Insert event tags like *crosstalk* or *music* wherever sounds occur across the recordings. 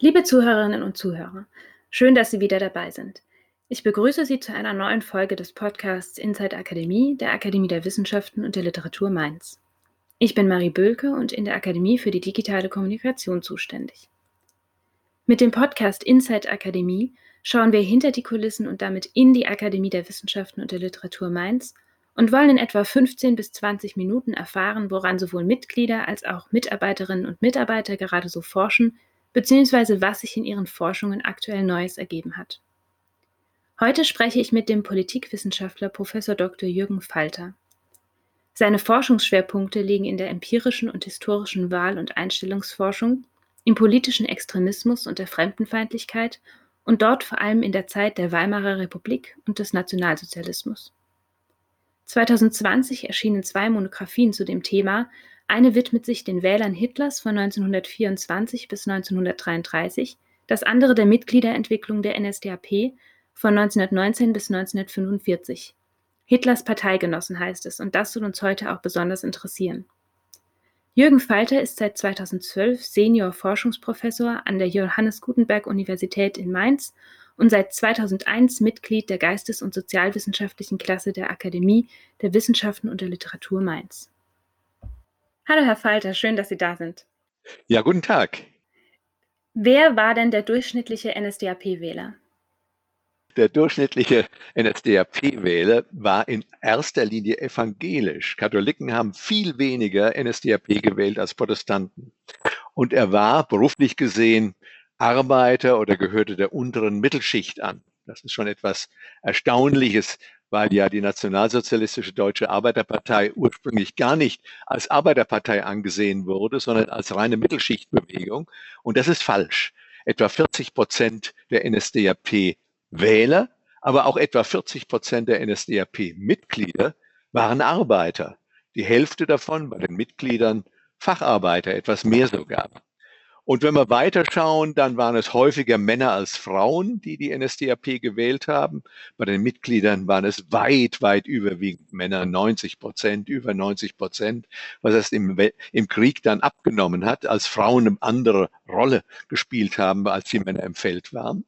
Liebe Zuhörerinnen und Zuhörer, schön, dass Sie wieder dabei sind. Ich begrüße Sie zu einer neuen Folge des Podcasts Inside Akademie der Akademie der Wissenschaften und der Literatur Mainz. Ich bin Marie Bölke und in der Akademie für die digitale Kommunikation zuständig. Mit dem Podcast Inside Akademie schauen wir hinter die Kulissen und damit in die Akademie der Wissenschaften und der Literatur Mainz und wollen in etwa 15 bis 20 Minuten erfahren, woran sowohl Mitglieder als auch Mitarbeiterinnen und Mitarbeiter gerade so forschen, beziehungsweise was sich in ihren Forschungen aktuell Neues ergeben hat. Heute spreche ich mit dem Politikwissenschaftler Prof. Dr. Jürgen Falter. Seine Forschungsschwerpunkte liegen in der empirischen und historischen Wahl- und Einstellungsforschung, im politischen Extremismus und der Fremdenfeindlichkeit und dort vor allem in der Zeit der Weimarer Republik und des Nationalsozialismus. 2020 erschienen zwei Monographien zu dem Thema. Eine widmet sich den Wählern Hitlers von 1924 bis 1933, das andere der Mitgliederentwicklung der NSDAP von 1919 bis 1945. Hitlers Parteigenossen heißt es, und das soll uns heute auch besonders interessieren. Jürgen Falter ist seit 2012 Senior Forschungsprofessor an der Johannes Gutenberg Universität in Mainz und seit 2001 Mitglied der Geistes- und Sozialwissenschaftlichen Klasse der Akademie der Wissenschaften und der Literatur Mainz. Hallo Herr Falter, schön, dass Sie da sind. Ja, guten Tag. Wer war denn der durchschnittliche NSDAP-Wähler? Der durchschnittliche NSDAP-Wähler war in erster Linie evangelisch. Katholiken haben viel weniger NSDAP gewählt als Protestanten. Und er war beruflich gesehen Arbeiter oder gehörte der unteren Mittelschicht an. Das ist schon etwas Erstaunliches, weil ja die Nationalsozialistische Deutsche Arbeiterpartei ursprünglich gar nicht als Arbeiterpartei angesehen wurde, sondern als reine Mittelschichtbewegung. Und das ist falsch. Etwa 40 Prozent der NSDAP Wähler, aber auch etwa 40 Prozent der NSDAP-Mitglieder waren Arbeiter. Die Hälfte davon bei den Mitgliedern Facharbeiter, etwas mehr sogar. Und wenn wir weiterschauen, dann waren es häufiger Männer als Frauen, die die NSDAP gewählt haben. Bei den Mitgliedern waren es weit, weit überwiegend Männer, 90 Prozent, über 90 Prozent, was es im, im Krieg dann abgenommen hat, als Frauen eine andere Rolle gespielt haben, als die Männer im Feld waren.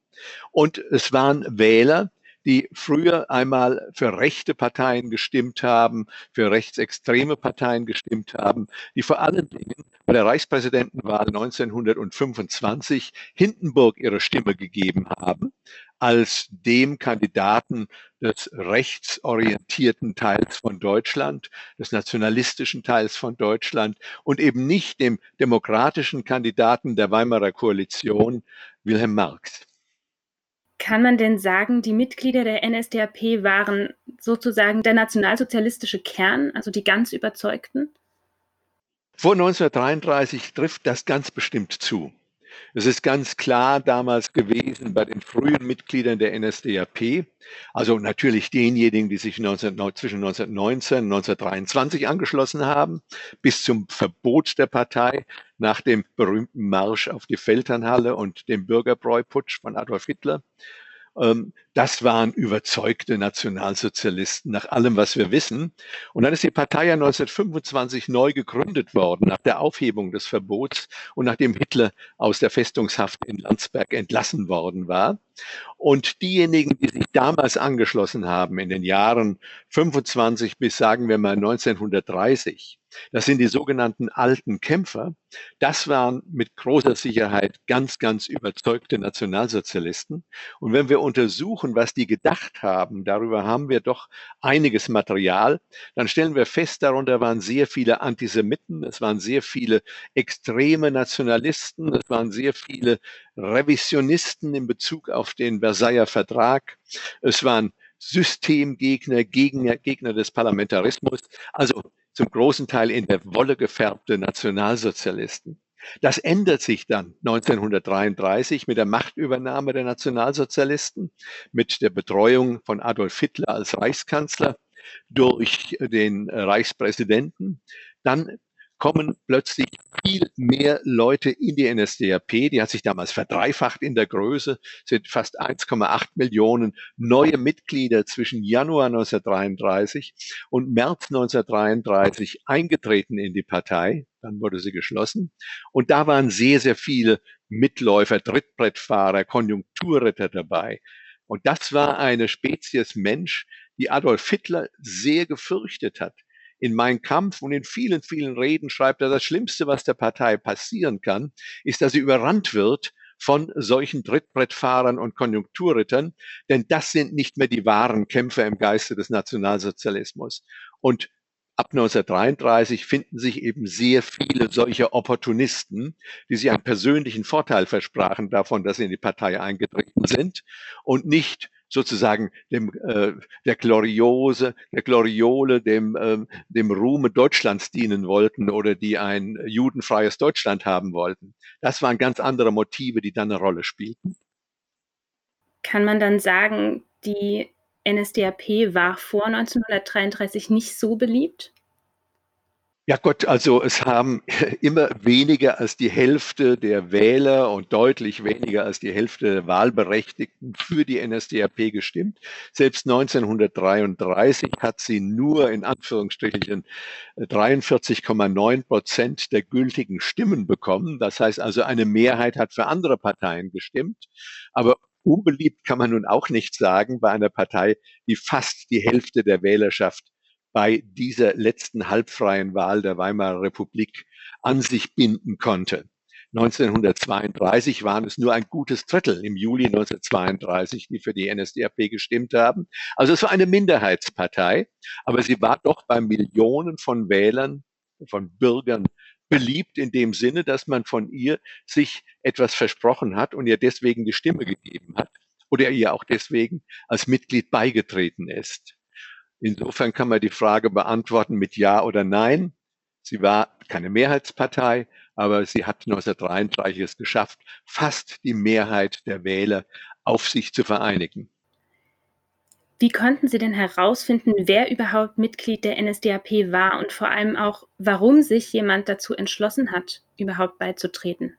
Und es waren Wähler, die früher einmal für rechte Parteien gestimmt haben, für rechtsextreme Parteien gestimmt haben, die vor allen Dingen bei der Reichspräsidentenwahl 1925 Hindenburg ihre Stimme gegeben haben als dem Kandidaten des rechtsorientierten Teils von Deutschland, des nationalistischen Teils von Deutschland und eben nicht dem demokratischen Kandidaten der Weimarer Koalition, Wilhelm Marx. Kann man denn sagen, die Mitglieder der NSDAP waren sozusagen der nationalsozialistische Kern, also die ganz Überzeugten? Vor 1933 trifft das ganz bestimmt zu. Es ist ganz klar damals gewesen bei den frühen Mitgliedern der NSDAP, also natürlich denjenigen, die sich 19, zwischen 1919 und 1923 angeschlossen haben, bis zum Verbot der Partei nach dem berühmten Marsch auf die Feldherrnhalle und dem Bürgerbräuputsch von Adolf Hitler. Ähm, das waren überzeugte Nationalsozialisten nach allem, was wir wissen. Und dann ist die Partei ja 1925 neu gegründet worden, nach der Aufhebung des Verbots und nachdem Hitler aus der Festungshaft in Landsberg entlassen worden war. Und diejenigen, die sich damals angeschlossen haben, in den Jahren 25 bis sagen wir mal 1930, das sind die sogenannten alten Kämpfer. Das waren mit großer Sicherheit ganz, ganz überzeugte Nationalsozialisten. Und wenn wir untersuchen, was die gedacht haben, darüber haben wir doch einiges Material, dann stellen wir fest, darunter waren sehr viele Antisemiten, es waren sehr viele extreme Nationalisten, es waren sehr viele Revisionisten in Bezug auf den Versailler Vertrag. Es waren Systemgegner, Gegner, Gegner des Parlamentarismus, also zum großen Teil in der Wolle gefärbte Nationalsozialisten. Das ändert sich dann 1933 mit der Machtübernahme der Nationalsozialisten, mit der Betreuung von Adolf Hitler als Reichskanzler durch den Reichspräsidenten. Dann kommen plötzlich viel mehr Leute in die NSDAP. Die hat sich damals verdreifacht in der Größe, sind fast 1,8 Millionen neue Mitglieder zwischen Januar 1933 und März 1933 eingetreten in die Partei. Dann wurde sie geschlossen. Und da waren sehr, sehr viele Mitläufer, Trittbrettfahrer, Konjunkturritter dabei. Und das war eine Spezies Mensch, die Adolf Hitler sehr gefürchtet hat in Mein Kampf und in vielen, vielen Reden schreibt er, das Schlimmste, was der Partei passieren kann, ist, dass sie überrannt wird von solchen Trittbrettfahrern und Konjunkturrittern, denn das sind nicht mehr die wahren Kämpfer im Geiste des Nationalsozialismus. Und ab 1933 finden sich eben sehr viele solcher Opportunisten, die sich einen persönlichen Vorteil versprachen davon, dass sie in die Partei eingetreten sind und nicht sozusagen dem, äh, der Gloriose, der Gloriole, dem, äh, dem Ruhme Deutschlands dienen wollten oder die ein judenfreies Deutschland haben wollten. Das waren ganz andere Motive, die dann eine Rolle spielten. Kann man dann sagen, die NSDAP war vor 1933 nicht so beliebt? Ja Gott, also es haben *laughs* immer weniger als die Hälfte der Wähler und deutlich weniger als die Hälfte der Wahlberechtigten für die NSDAP gestimmt. Selbst 1933 hat sie nur in Anführungsstrichen 43,9 Prozent der gültigen Stimmen bekommen. Das heißt also, eine Mehrheit hat für andere Parteien gestimmt. Aber unbeliebt kann man nun auch nicht sagen bei einer Partei, die fast die Hälfte der Wählerschaft bei dieser letzten halbfreien Wahl der Weimarer Republik an sich binden konnte. 1932 waren es nur ein gutes Drittel im Juli 1932, die für die NSDAP gestimmt haben. Also es war eine Minderheitspartei, aber sie war doch bei Millionen von Wählern, von Bürgern beliebt in dem Sinne, dass man von ihr sich etwas versprochen hat und ihr deswegen die Stimme gegeben hat oder ihr auch deswegen als Mitglied beigetreten ist. Insofern kann man die Frage beantworten mit Ja oder Nein. Sie war keine Mehrheitspartei, aber sie hat 1933 es geschafft, fast die Mehrheit der Wähler auf sich zu vereinigen. Wie konnten Sie denn herausfinden, wer überhaupt Mitglied der NSDAP war und vor allem auch, warum sich jemand dazu entschlossen hat, überhaupt beizutreten?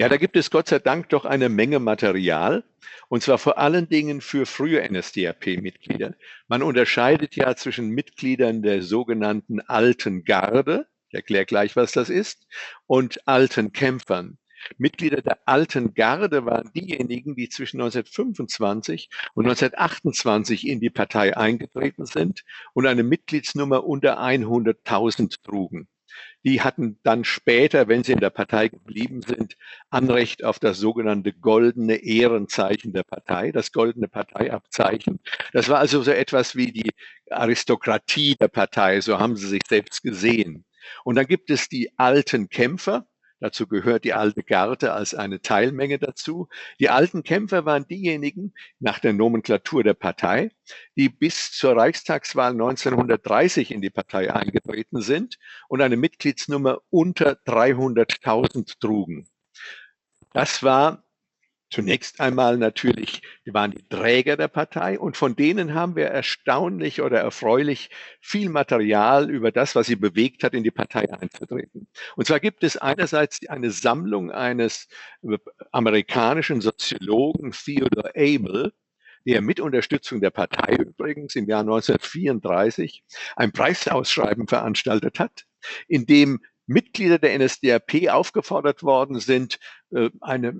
Ja, da gibt es Gott sei Dank doch eine Menge Material, und zwar vor allen Dingen für frühe NSDAP-Mitglieder. Man unterscheidet ja zwischen Mitgliedern der sogenannten alten Garde, ich erkläre gleich, was das ist, und alten Kämpfern. Mitglieder der alten Garde waren diejenigen, die zwischen 1925 und 1928 in die Partei eingetreten sind und eine Mitgliedsnummer unter 100.000 trugen die hatten dann später, wenn sie in der Partei geblieben sind, Anrecht auf das sogenannte goldene Ehrenzeichen der Partei, das goldene Parteiabzeichen. Das war also so etwas wie die Aristokratie der Partei, so haben sie sich selbst gesehen. Und dann gibt es die alten Kämpfer, Dazu gehört die alte Garde als eine Teilmenge dazu. Die alten Kämpfer waren diejenigen nach der Nomenklatur der Partei, die bis zur Reichstagswahl 1930 in die Partei eingetreten sind und eine Mitgliedsnummer unter 300.000 trugen. Das war Zunächst einmal natürlich, die waren die Träger der Partei und von denen haben wir erstaunlich oder erfreulich viel Material über das, was sie bewegt hat, in die Partei einzutreten. Und zwar gibt es einerseits eine Sammlung eines amerikanischen Soziologen Theodore Abel, der mit Unterstützung der Partei übrigens im Jahr 1934 ein Preisausschreiben veranstaltet hat, in dem Mitglieder der NSDAP aufgefordert worden sind, äh, eine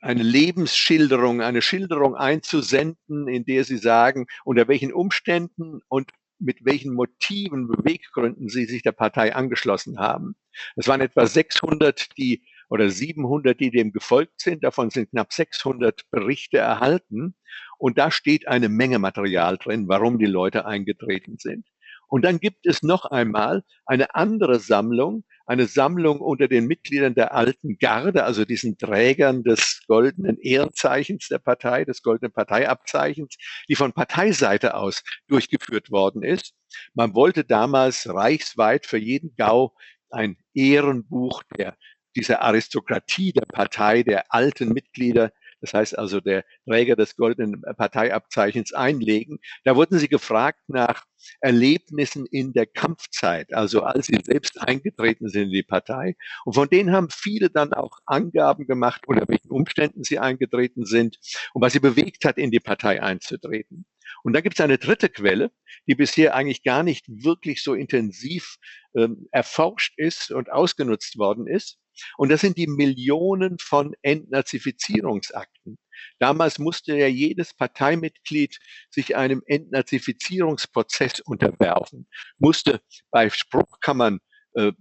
eine Lebensschilderung, eine Schilderung einzusenden, in der sie sagen, unter welchen Umständen und mit welchen Motiven, Beweggründen sie sich der Partei angeschlossen haben. Es waren etwa 600, die oder 700, die dem gefolgt sind. Davon sind knapp 600 Berichte erhalten. Und da steht eine Menge Material drin, warum die Leute eingetreten sind. Und dann gibt es noch einmal eine andere Sammlung, eine Sammlung unter den Mitgliedern der alten Garde, also diesen Trägern des goldenen Ehrenzeichens der Partei, des goldenen Parteiabzeichens, die von Parteiseite aus durchgeführt worden ist. Man wollte damals reichsweit für jeden Gau ein Ehrenbuch der, dieser Aristokratie der Partei, der alten Mitglieder das heißt also der Träger des goldenen Parteiabzeichens, einlegen. Da wurden sie gefragt nach Erlebnissen in der Kampfzeit, also als sie selbst eingetreten sind in die Partei. Und von denen haben viele dann auch Angaben gemacht, unter welchen Umständen sie eingetreten sind und was sie bewegt hat, in die Partei einzutreten. Und dann gibt es eine dritte Quelle, die bisher eigentlich gar nicht wirklich so intensiv ähm, erforscht ist und ausgenutzt worden ist. Und das sind die Millionen von Entnazifizierungsakten. Damals musste ja jedes Parteimitglied sich einem Entnazifizierungsprozess unterwerfen, musste bei Spruchkammern äh,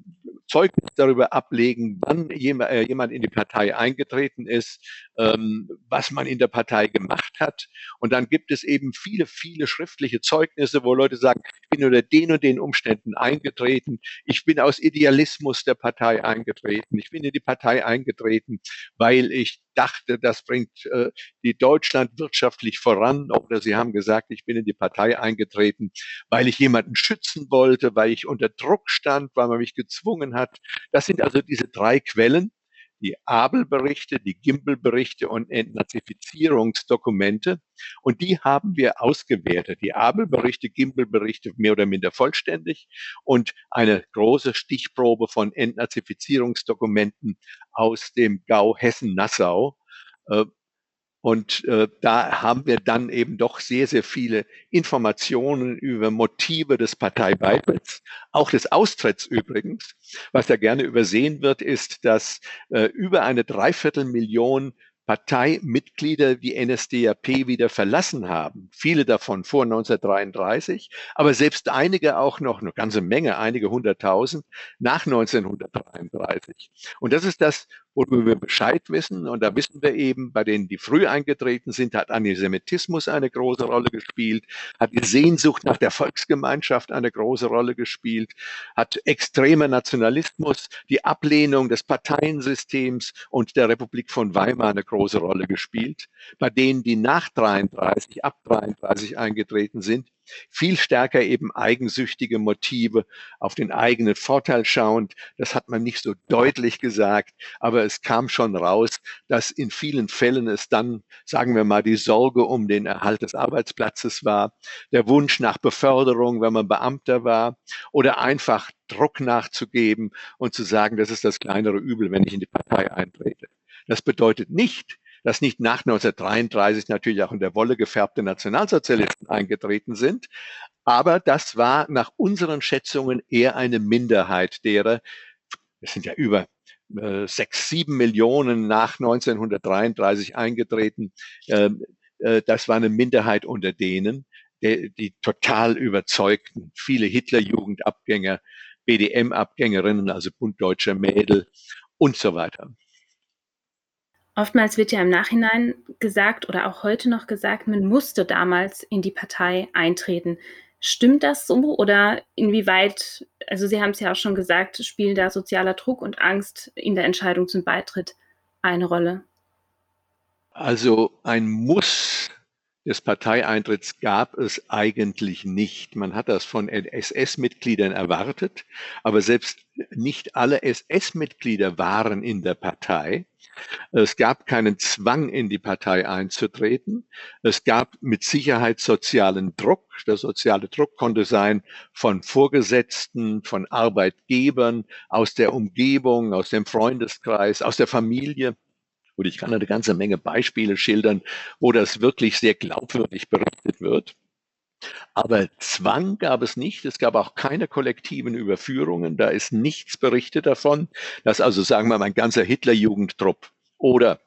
Zeugnis darüber ablegen, wann äh, jemand in die Partei eingetreten ist, ähm, was man in der Partei gemacht hat. Und dann gibt es eben viele, viele schriftliche Zeugnisse, wo Leute sagen, ich bin unter den und den Umständen eingetreten, ich bin aus Idealismus der Partei eingetreten, ich bin in die Partei eingetreten, weil ich dachte, das bringt äh, die Deutschland wirtschaftlich voran. Oder sie haben gesagt, ich bin in die Partei eingetreten, weil ich jemanden schützen wollte, weil ich unter Druck stand, weil man mich gezwungen hat. Das sind also diese drei Quellen die Abel-Berichte, die Gimbel-Berichte und Entnazifizierungsdokumente. Und die haben wir ausgewertet. Die Abel-Berichte, Gimbel-Berichte mehr oder minder vollständig und eine große Stichprobe von Entnazifizierungsdokumenten aus dem Gau Hessen-Nassau. Und äh, da haben wir dann eben doch sehr, sehr viele Informationen über Motive des Parteibeitritts, auch des Austritts übrigens. Was da gerne übersehen wird, ist, dass äh, über eine Dreiviertelmillion Parteimitglieder die NSDAP wieder verlassen haben. Viele davon vor 1933, aber selbst einige auch noch, eine ganze Menge, einige hunderttausend nach 1933. Und das ist das, worüber wir Bescheid wissen. Und da wissen wir eben, bei denen, die früh eingetreten sind, hat Antisemitismus eine große Rolle gespielt, hat die Sehnsucht nach der Volksgemeinschaft eine große Rolle gespielt, hat extremer Nationalismus, die Ablehnung des Parteiensystems und der Republik von Weimar eine große Rolle gespielt. Bei denen, die nach 33, ab 33 eingetreten sind, viel stärker eben eigensüchtige Motive auf den eigenen Vorteil schauend. Das hat man nicht so deutlich gesagt, aber es kam schon raus, dass in vielen Fällen es dann, sagen wir mal, die Sorge um den Erhalt des Arbeitsplatzes war, der Wunsch nach Beförderung, wenn man Beamter war, oder einfach Druck nachzugeben und zu sagen, das ist das kleinere Übel, wenn ich in die Partei eintrete. Das bedeutet nicht, dass nicht nach 1933 natürlich auch in der Wolle gefärbte Nationalsozialisten eingetreten sind. Aber das war nach unseren Schätzungen eher eine Minderheit derer. Es sind ja über äh, sechs, sieben Millionen nach 1933 eingetreten. Ähm, äh, das war eine Minderheit unter denen, die, die total überzeugten. Viele Hitlerjugendabgänger, BDM-Abgängerinnen, also Bund Deutscher Mädel und so weiter. Oftmals wird ja im Nachhinein gesagt oder auch heute noch gesagt, man musste damals in die Partei eintreten. Stimmt das so oder inwieweit, also Sie haben es ja auch schon gesagt, spielen da sozialer Druck und Angst in der Entscheidung zum Beitritt eine Rolle? Also ein Muss des Parteieintritts gab es eigentlich nicht. Man hat das von SS-Mitgliedern erwartet, aber selbst nicht alle SS-Mitglieder waren in der Partei. Es gab keinen Zwang, in die Partei einzutreten. Es gab mit Sicherheit sozialen Druck. Der soziale Druck konnte sein von Vorgesetzten, von Arbeitgebern, aus der Umgebung, aus dem Freundeskreis, aus der Familie. Und ich kann eine ganze Menge Beispiele schildern, wo das wirklich sehr glaubwürdig berichtet wird. Aber Zwang gab es nicht. Es gab auch keine kollektiven Überführungen. Da ist nichts berichtet davon, dass also, sagen wir mal, ein ganzer Hitlerjugendtrupp oder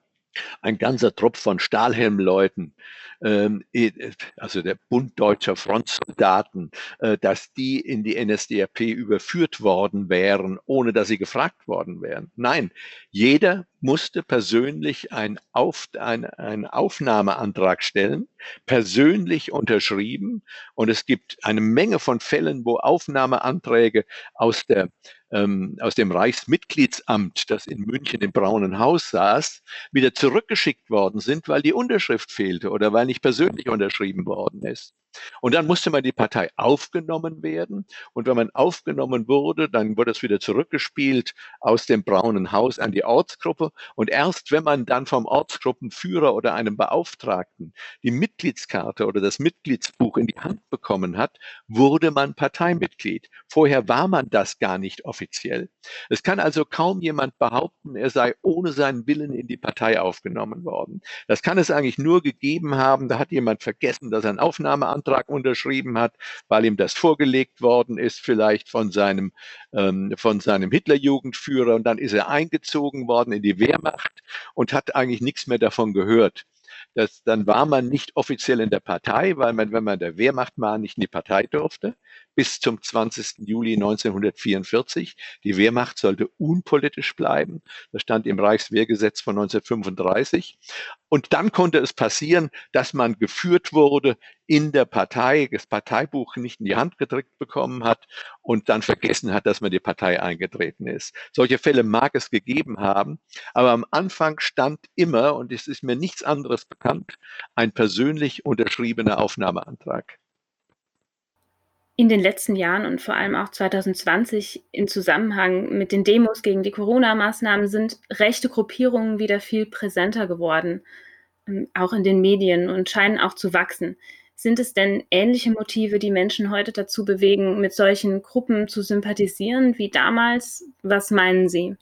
ein ganzer Trupp von Stahlhelmleuten also der Bund deutscher Frontsoldaten, äh, dass die in die NSDAP überführt worden wären, ohne dass sie gefragt worden wären. Nein, jeder musste persönlich ein Auf, ein, einen Aufnahmeantrag stellen, persönlich unterschrieben. Und es gibt eine Menge von Fällen, wo Aufnahmeanträge aus der ähm, aus dem Reichsmitgliedsamt, das in München im Braunen Haus saß, wieder zurückgeschickt worden sind, weil die Unterschrift fehlte oder weil nicht persönlich unterschrieben worden ist. Und dann musste man die Partei aufgenommen werden. Und wenn man aufgenommen wurde, dann wurde es wieder zurückgespielt aus dem braunen Haus an die Ortsgruppe. Und erst wenn man dann vom Ortsgruppenführer oder einem Beauftragten die Mitgliedskarte oder das Mitgliedsbuch in die Hand bekommen hat, wurde man Parteimitglied. Vorher war man das gar nicht offiziell. Es kann also kaum jemand behaupten, er sei ohne seinen Willen in die Partei aufgenommen worden. Das kann es eigentlich nur gegeben haben, da hat jemand vergessen, dass er einen Aufnahmeantrag unterschrieben hat, weil ihm das vorgelegt worden ist, vielleicht von seinem, ähm, von seinem Hitlerjugendführer und dann ist er eingezogen worden in die Wehrmacht und hat eigentlich nichts mehr davon gehört. Das, dann war man nicht offiziell in der Partei, weil man, wenn man der Wehrmacht war, nicht in die Partei durfte bis zum 20. Juli 1944. Die Wehrmacht sollte unpolitisch bleiben. Das stand im Reichswehrgesetz von 1935. Und dann konnte es passieren, dass man geführt wurde in der Partei, das Parteibuch nicht in die Hand gedrückt bekommen hat und dann vergessen hat, dass man die Partei eingetreten ist. Solche Fälle mag es gegeben haben, aber am Anfang stand immer, und es ist mir nichts anderes bekannt, ein persönlich unterschriebener Aufnahmeantrag in den letzten Jahren und vor allem auch 2020 in Zusammenhang mit den Demos gegen die Corona-Maßnahmen sind rechte Gruppierungen wieder viel präsenter geworden, ähm, auch in den Medien und scheinen auch zu wachsen. Sind es denn ähnliche Motive, die Menschen heute dazu bewegen, mit solchen Gruppen zu sympathisieren wie damals? Was meinen Sie?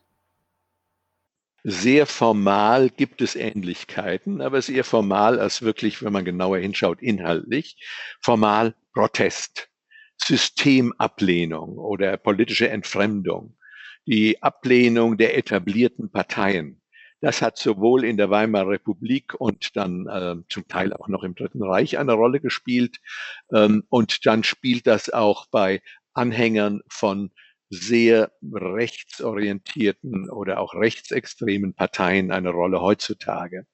Sehr formal gibt es Ähnlichkeiten, aber eher formal als wirklich, wenn man genauer hinschaut, inhaltlich. Formal Protest. Systemablehnung oder politische Entfremdung, die Ablehnung der etablierten Parteien. Das hat sowohl in der Weimarer Republik und dann äh, zum Teil auch noch im Dritten Reich eine Rolle gespielt. Ähm, und dann spielt das auch bei Anhängern von sehr rechtsorientierten oder auch rechtsextremen Parteien eine Rolle heutzutage.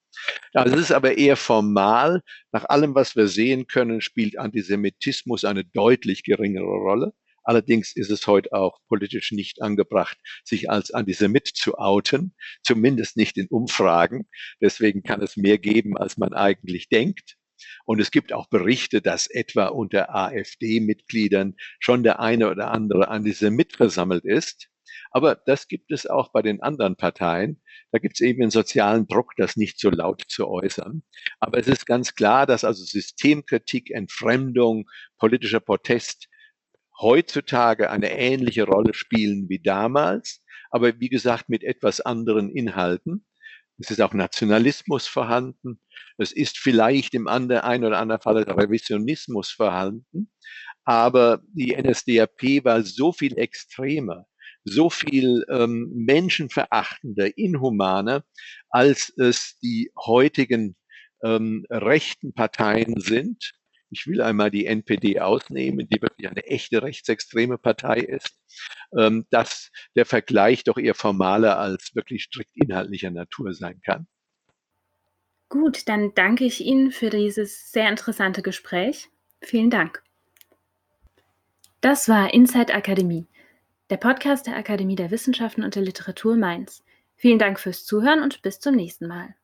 Das ist aber eher formal. Nach allem, was wir sehen können, spielt Antisemitismus eine deutlich geringere Rolle. Allerdings ist es heute auch politisch nicht angebracht, sich als Antisemit zu outen, zumindest nicht in Umfragen. Deswegen kann es mehr geben, als man eigentlich denkt. Und es gibt auch Berichte, dass etwa unter AfD-Mitgliedern schon der eine oder andere Antisemit versammelt ist. Aber das gibt es auch bei den anderen Parteien. Da gibt es eben einen sozialen Druck, das nicht so laut zu äußern. Aber es ist ganz klar, dass also Systemkritik, Entfremdung, politischer Protest heutzutage eine ähnliche Rolle spielen wie damals, aber wie gesagt mit etwas anderen Inhalten. Es ist auch Nationalismus vorhanden. Es ist vielleicht im einen oder anderen Fall Revisionismus vorhanden. Aber die NSDAP war so viel extremer so viel ähm, menschenverachtender, inhumaner, als es die heutigen ähm, rechten Parteien sind. Ich will einmal die NPD ausnehmen, die wirklich eine echte rechtsextreme Partei ist, ähm, dass der Vergleich doch eher formaler als wirklich strikt inhaltlicher Natur sein kann. Gut, dann danke ich Ihnen für dieses sehr interessante Gespräch. Vielen Dank. Das war Inside Akademie der Podcast der Akademie der Wissenschaften und der Literatur Mainz. Vielen Dank fürs Zuhören und bis zum nächsten Mal.